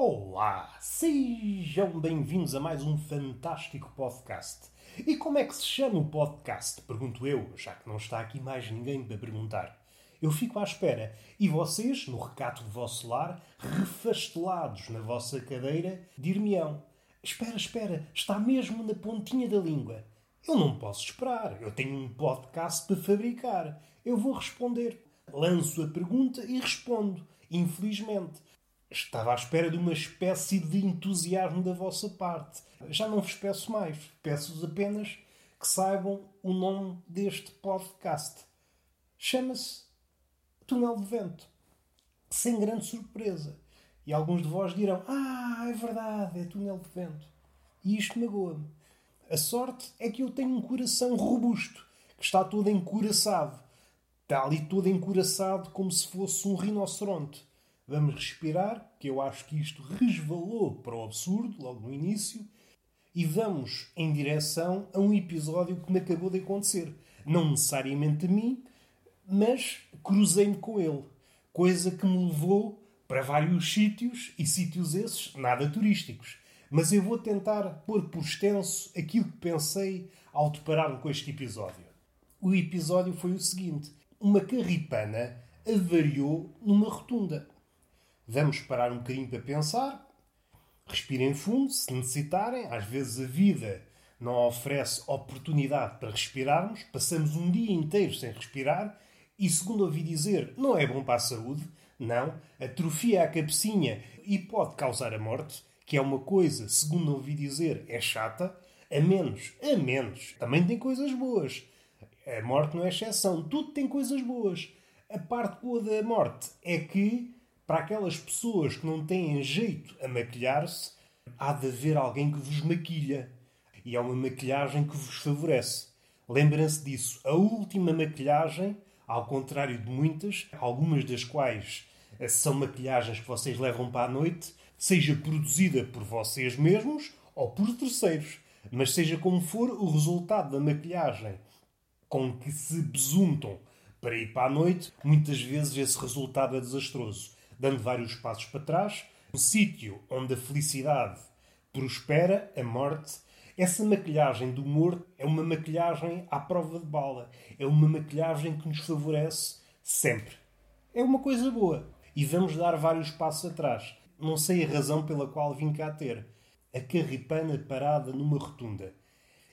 Olá! Sejam bem-vindos a mais um fantástico podcast. E como é que se chama o podcast? Pergunto eu, já que não está aqui mais ninguém para perguntar. Eu fico à espera e vocês, no recato do vosso lar, refastelados na vossa cadeira, dir-me-ão: Espera, espera, está mesmo na pontinha da língua. Eu não posso esperar, eu tenho um podcast para fabricar. Eu vou responder. Lanço a pergunta e respondo. Infelizmente, Estava à espera de uma espécie de entusiasmo da vossa parte. Já não vos peço mais. Peço-vos apenas que saibam o nome deste podcast. Chama-se Túnel de Vento. Sem grande surpresa. E alguns de vós dirão: Ah, é verdade, é Túnel de Vento. E isto magoa-me. A sorte é que eu tenho um coração robusto, que está todo encoraçado. Está ali todo encoraçado como se fosse um rinoceronte. Vamos respirar, que eu acho que isto resvalou para o absurdo logo no início, e vamos em direção a um episódio que me acabou de acontecer. Não necessariamente a mim, mas cruzei-me com ele. Coisa que me levou para vários sítios, e sítios esses nada turísticos. Mas eu vou tentar pôr por extenso aquilo que pensei ao deparar-me com este episódio. O episódio foi o seguinte: uma carripana avariou numa rotunda. Vamos parar um bocadinho para pensar. Respirem fundo, se necessitarem. Às vezes a vida não oferece oportunidade para respirarmos. Passamos um dia inteiro sem respirar e, segundo ouvi dizer, não é bom para a saúde. Não, atrofia a cabecinha e pode causar a morte, que é uma coisa, segundo ouvi dizer, é chata. A menos, a menos, também tem coisas boas. A morte não é exceção, tudo tem coisas boas. A parte boa da morte é que para aquelas pessoas que não têm jeito a maquilhar-se, há de haver alguém que vos maquilha. E é uma maquilhagem que vos favorece. Lembrem-se disso. A última maquilhagem, ao contrário de muitas, algumas das quais são maquilhagens que vocês levam para a noite, seja produzida por vocês mesmos ou por terceiros. Mas seja como for, o resultado da maquilhagem com que se besuntam para ir para a noite, muitas vezes esse resultado é desastroso dando vários passos para trás. O sítio onde a felicidade prospera, a morte. Essa maquilhagem do humor é uma maquilhagem à prova de bala. É uma maquilhagem que nos favorece sempre. É uma coisa boa. E vamos dar vários passos atrás. Não sei a razão pela qual vim cá ter. A carripana parada numa rotunda.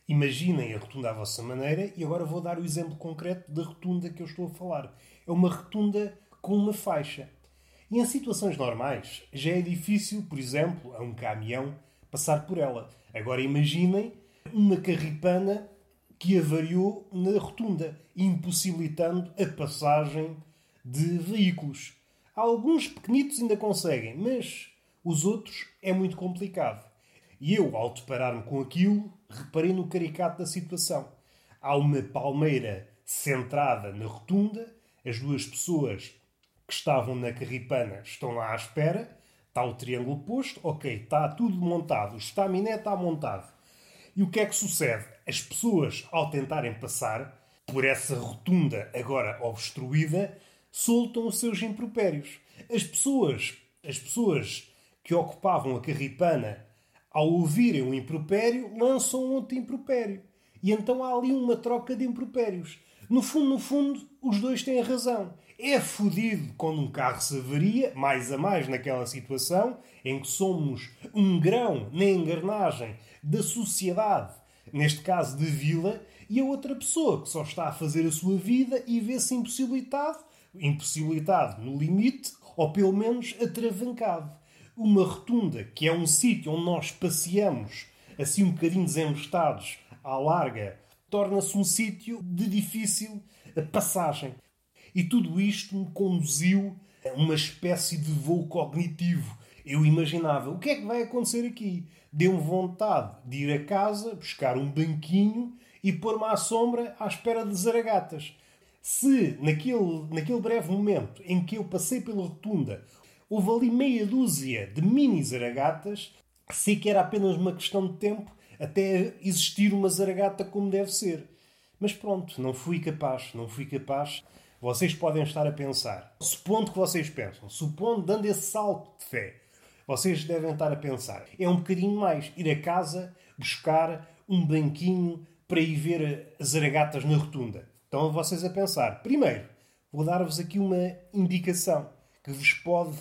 Imaginem a rotunda à vossa maneira e agora vou dar o exemplo concreto da rotunda que eu estou a falar. É uma rotunda com uma faixa. E em situações normais já é difícil, por exemplo, a um caminhão passar por ela. Agora imaginem uma carripana que avariou na rotunda, impossibilitando a passagem de veículos. Alguns pequenitos ainda conseguem, mas os outros é muito complicado. E eu, ao deparar-me com aquilo, reparei no caricato da situação. Há uma palmeira centrada na rotunda, as duas pessoas que estavam na carripana estão lá à espera, está o triângulo posto, ok, está tudo montado, o estaminé está montado. E o que é que sucede? As pessoas, ao tentarem passar por essa rotunda agora obstruída, soltam os seus impropérios. As pessoas, as pessoas que ocupavam a carripana, ao ouvirem o impropério, lançam outro impropério. E então há ali uma troca de impropérios. No fundo, no fundo, os dois têm razão. É fodido quando um carro se avaria, mais a mais naquela situação em que somos um grão na engrenagem da sociedade, neste caso de vila, e a outra pessoa que só está a fazer a sua vida e vê-se impossibilitado, impossibilitado no limite, ou pelo menos atravancado. Uma rotunda, que é um sítio onde nós passeamos assim um bocadinho desembestados à larga, torna-se um sítio de difícil passagem. E tudo isto me conduziu a uma espécie de voo cognitivo. Eu imaginava o que é que vai acontecer aqui. Deu-me vontade de ir a casa, buscar um banquinho e pôr-me à sombra à espera de zaragatas. Se naquele, naquele breve momento em que eu passei pela rotunda houve ali meia dúzia de mini zaragatas, sei que era apenas uma questão de tempo até existir uma zaragata como deve ser. Mas pronto, não fui capaz, não fui capaz vocês podem estar a pensar, supondo que vocês pensam, supondo, dando esse salto de fé, vocês devem estar a pensar. É um bocadinho mais ir a casa buscar um banquinho para ir ver as aragatas na rotunda. Estão vocês a pensar. Primeiro, vou dar-vos aqui uma indicação que vos pode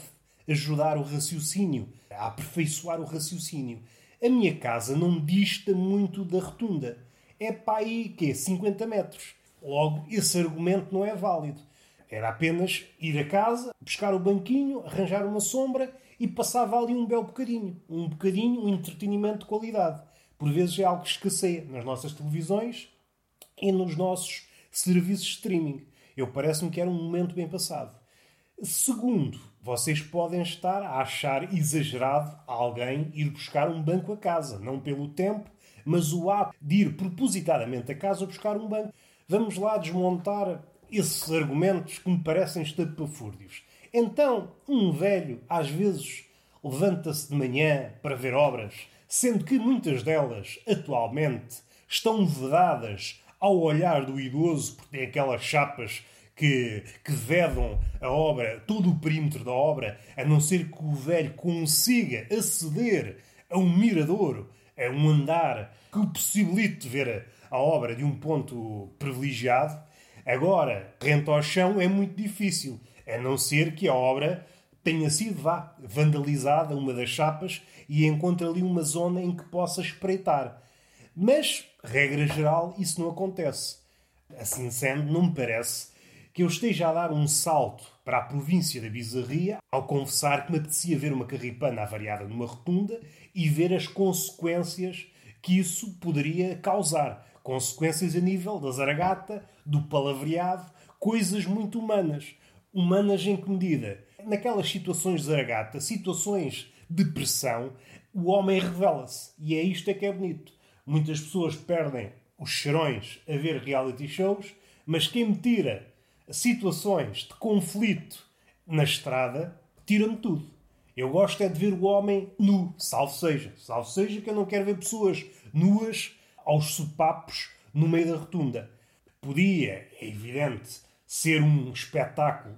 ajudar o raciocínio, a aperfeiçoar o raciocínio. A minha casa não dista muito da rotunda. É para aí, quê? 50 metros. Logo, esse argumento não é válido. Era apenas ir a casa, buscar o banquinho, arranjar uma sombra e passava ali um belo bocadinho. Um bocadinho, um entretenimento de qualidade. Por vezes é algo que escasseia nas nossas televisões e nos nossos serviços de streaming. Eu parece-me que era um momento bem passado. Segundo, vocês podem estar a achar exagerado alguém ir buscar um banco a casa, não pelo tempo, mas o ato de ir propositadamente a casa buscar um banco. Vamos lá desmontar esses argumentos que me parecem estapafúrdios. Então, um velho, às vezes, levanta-se de manhã para ver obras, sendo que muitas delas, atualmente, estão vedadas ao olhar do idoso, porque tem aquelas chapas que, que vedam a obra, todo o perímetro da obra, a não ser que o velho consiga aceder a um mirador, a um andar que o possibilite ver a obra de um ponto privilegiado. Agora, rente ao chão é muito difícil, a não ser que a obra tenha sido vá, vandalizada, uma das chapas, e encontre ali uma zona em que possa espreitar. Mas, regra geral, isso não acontece. Assim sendo, não me parece que eu esteja a dar um salto para a província da bizarria ao confessar que me apetecia ver uma carripana avariada numa rotunda e ver as consequências que isso poderia causar. Consequências a nível da zaragata, do palavreado, coisas muito humanas. Humanas em que medida? Naquelas situações de zaragata, situações de pressão, o homem revela-se. E é isto é que é bonito. Muitas pessoas perdem os cheirões a ver reality shows, mas quem me tira situações de conflito na estrada, tira-me tudo. Eu gosto é de ver o homem nu, salvo seja. Salvo seja que eu não quero ver pessoas nuas aos sopapos no meio da rotunda. Podia, é evidente, ser um espetáculo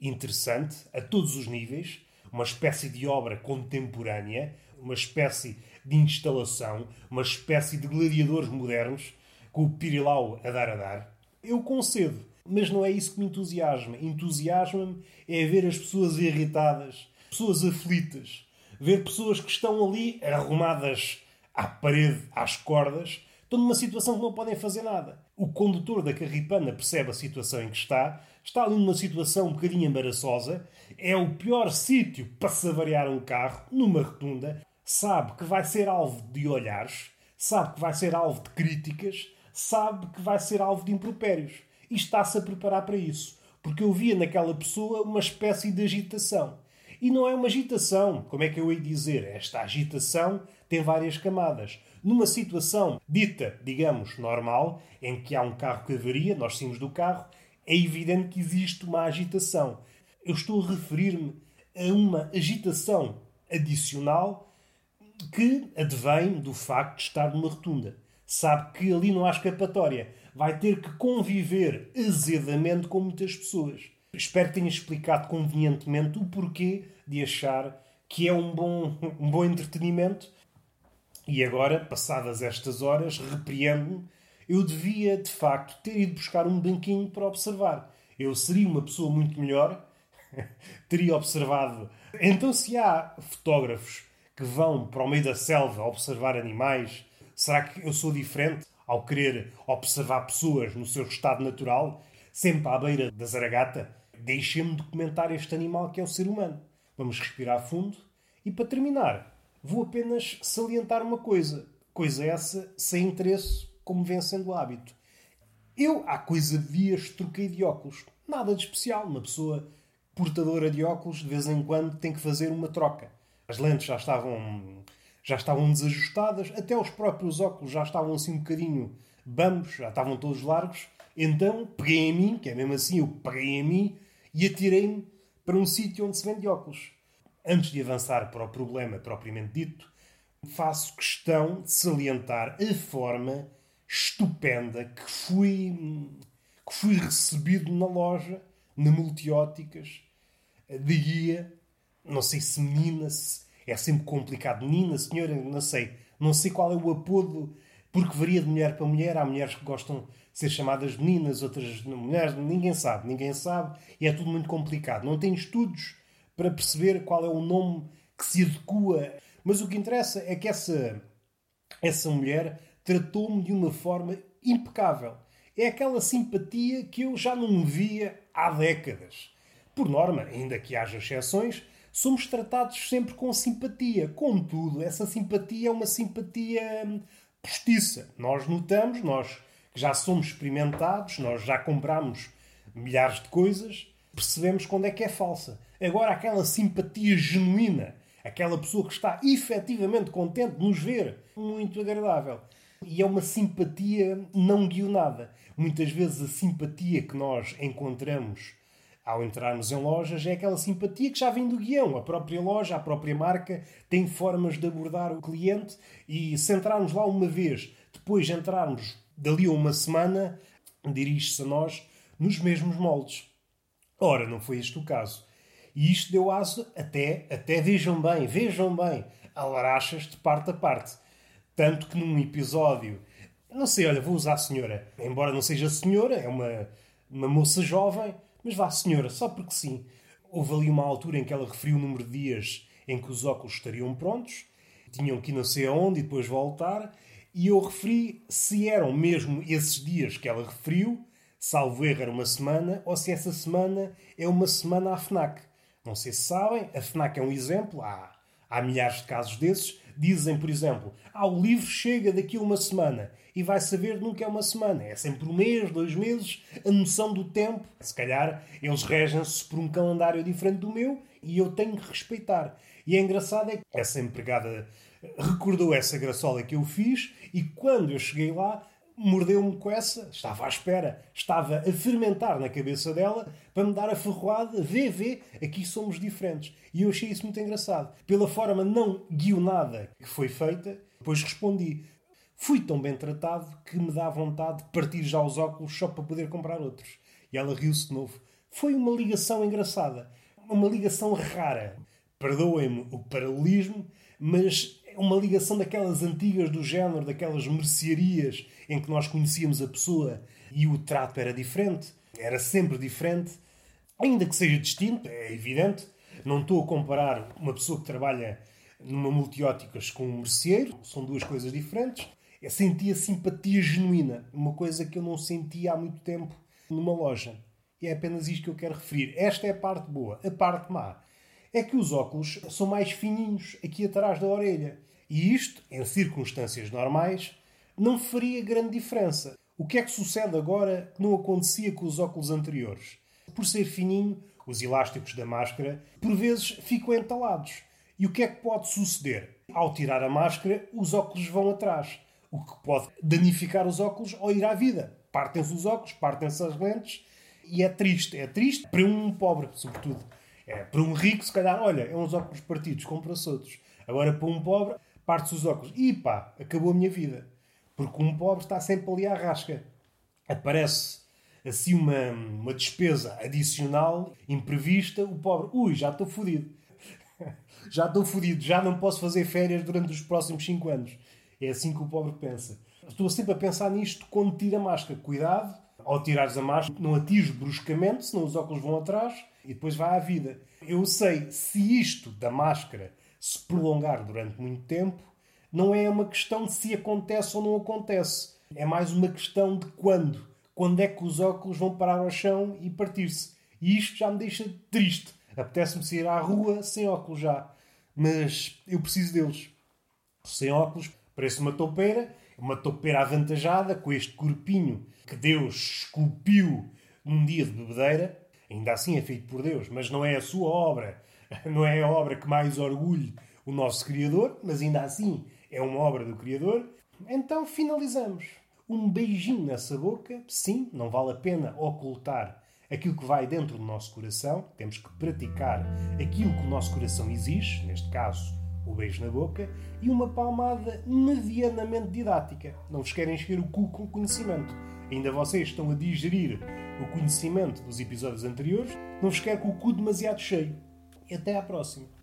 interessante a todos os níveis, uma espécie de obra contemporânea, uma espécie de instalação, uma espécie de gladiadores modernos, com o pirilau a dar a dar. Eu concedo, mas não é isso que me entusiasma. Entusiasma-me é ver as pessoas irritadas, pessoas aflitas, ver pessoas que estão ali arrumadas à parede, às cordas, estão numa situação que não podem fazer nada. O condutor da carripana percebe a situação em que está, está ali numa situação um bocadinho embaraçosa, é o pior sítio para se avariar um carro, numa rotunda, sabe que vai ser alvo de olhares, sabe que vai ser alvo de críticas, sabe que vai ser alvo de impropérios. E está-se a preparar para isso. Porque eu via naquela pessoa uma espécie de agitação. E não é uma agitação, como é que eu ia dizer? Esta agitação tem várias camadas. Numa situação dita, digamos, normal, em que há um carro que avaria, nós saímos do carro, é evidente que existe uma agitação. Eu estou a referir-me a uma agitação adicional que advém do facto de estar numa rotunda. Sabe que ali não há escapatória. Vai ter que conviver azedamente com muitas pessoas. Espero que tenha explicado convenientemente o porquê de achar que é um bom, um bom entretenimento. E agora, passadas estas horas, repreendo-me. Eu devia, de facto, ter ido buscar um banquinho para observar. Eu seria uma pessoa muito melhor, teria observado. Então, se há fotógrafos que vão para o meio da selva observar animais? Será que eu sou diferente ao querer observar pessoas no seu estado natural, sempre à beira da zaragata? Deixem-me documentar este animal que é o ser humano. Vamos respirar fundo e, para terminar, vou apenas salientar uma coisa. Coisa essa sem interesse, como vem sendo o hábito. Eu, há coisa de dias, troquei de óculos. Nada de especial. Uma pessoa portadora de óculos, de vez em quando, tem que fazer uma troca. As lentes já estavam, já estavam desajustadas, até os próprios óculos já estavam assim um bocadinho bambos, já estavam todos largos. Então peguei em mim, que é mesmo assim, eu peguei em mim e atirei-me para um sítio onde se vende óculos. Antes de avançar para o problema propriamente dito, faço questão de salientar a forma estupenda que fui, que fui recebido na loja, na Multióticas, de guia não sei se menina, se é sempre complicado. Menina, senhora, não sei. Não sei qual é o apodo, porque varia de mulher para mulher. Há mulheres que gostam de ser chamadas meninas, outras mulheres. Ninguém sabe, ninguém sabe. E é tudo muito complicado. Não tem estudos para perceber qual é o nome que se adequa. Mas o que interessa é que essa, essa mulher tratou-me de uma forma impecável. É aquela simpatia que eu já não via há décadas. Por norma, ainda que haja exceções, somos tratados sempre com simpatia. Contudo, essa simpatia é uma simpatia hum, postiça. Nós notamos, nós já somos experimentados, nós já compramos milhares de coisas, percebemos quando é que é falsa. Agora, aquela simpatia genuína, aquela pessoa que está efetivamente contente de nos ver, muito agradável. E é uma simpatia não guionada. Muitas vezes a simpatia que nós encontramos ao entrarmos em lojas é aquela simpatia que já vem do guião. A própria loja, a própria marca tem formas de abordar o cliente e se entrarmos lá uma vez, depois de entrarmos dali a uma semana, dirige-se a nós nos mesmos moldes. Ora, não foi este o caso. E isto deu aso até, até vejam bem, vejam bem, a larachas de parte a parte. Tanto que num episódio, não sei, olha, vou usar a senhora, embora não seja senhora, é uma, uma moça jovem, mas vá, senhora, só porque sim. Houve ali uma altura em que ela referiu o número de dias em que os óculos estariam prontos, tinham que ir não sei aonde e depois voltar, e eu referi se eram mesmo esses dias que ela referiu, salvo erro era uma semana, ou se essa semana é uma semana à FNAC. Não sei se sabem, a FNAC é um exemplo, há, há milhares de casos desses. Dizem, por exemplo, ah, o livro chega daqui a uma semana e vai saber nunca é uma semana. É sempre um mês, dois meses, a noção do tempo. Se calhar eles regem-se por um calendário diferente do meu e eu tenho que respeitar. E é engraçado é que essa empregada recordou essa graçola que eu fiz e quando eu cheguei lá mordeu-me com essa, estava à espera, estava a fermentar na cabeça dela para me dar a ferroada, vê, vê, aqui somos diferentes. E eu achei isso muito engraçado. Pela forma não guionada que foi feita, depois respondi, Fui tão bem tratado que me dá vontade de partir já os óculos só para poder comprar outros. E ela riu-se de novo. Foi uma ligação engraçada. Uma ligação rara. Perdoem-me o paralelismo, mas uma ligação daquelas antigas do género, daquelas mercearias em que nós conhecíamos a pessoa e o trato era diferente. Era sempre diferente. Ainda que seja distinto, é evidente. Não estou a comparar uma pessoa que trabalha numa multióticas com um merceeiro. São duas coisas diferentes. Eu sentia simpatia genuína, uma coisa que eu não sentia há muito tempo numa loja. E é apenas isto que eu quero referir. Esta é a parte boa. A parte má é que os óculos são mais fininhos aqui atrás da orelha. E isto, em circunstâncias normais, não faria grande diferença. O que é que sucede agora que não acontecia com os óculos anteriores? Por ser fininho, os elásticos da máscara por vezes ficam entalados. E o que é que pode suceder? Ao tirar a máscara, os óculos vão atrás o que pode danificar os óculos ou ir à vida. Partem-se os óculos, partem-se as lentes e é triste. É triste para um pobre, sobretudo. É, para um rico, se calhar, olha, é uns óculos partidos, compra-se outros. Agora, para um pobre, parte-se os óculos. E pá, acabou a minha vida. Porque um pobre está sempre ali à rasca. Aparece assim uma, uma despesa adicional, imprevista, o pobre, ui, já estou fodido. já estou fodido, já não posso fazer férias durante os próximos 5 anos. É assim que o pobre pensa. Estou sempre a pensar nisto quando tira a máscara. Cuidado, ao tirares a máscara, não atinges bruscamente, senão os óculos vão atrás e depois vai à vida. Eu sei, se isto da máscara se prolongar durante muito tempo, não é uma questão de se acontece ou não acontece. É mais uma questão de quando. Quando é que os óculos vão parar ao chão e partir-se. E isto já me deixa triste. Apetece-me sair à rua sem óculos já. Mas eu preciso deles. Sem óculos Parece uma toupeira, uma toupeira avantajada, com este corpinho que Deus esculpiu num dia de bebedeira. Ainda assim é feito por Deus, mas não é a sua obra. Não é a obra que mais orgulhe o nosso Criador, mas ainda assim é uma obra do Criador. Então finalizamos. Um beijinho nessa boca. Sim, não vale a pena ocultar aquilo que vai dentro do nosso coração. Temos que praticar aquilo que o nosso coração exige, neste caso, o beijo na boca e uma palmada medianamente didática. Não vos querem encher o cu com conhecimento. Ainda vocês estão a digerir o conhecimento dos episódios anteriores. Não vos quero com o cu demasiado cheio. Até à próxima.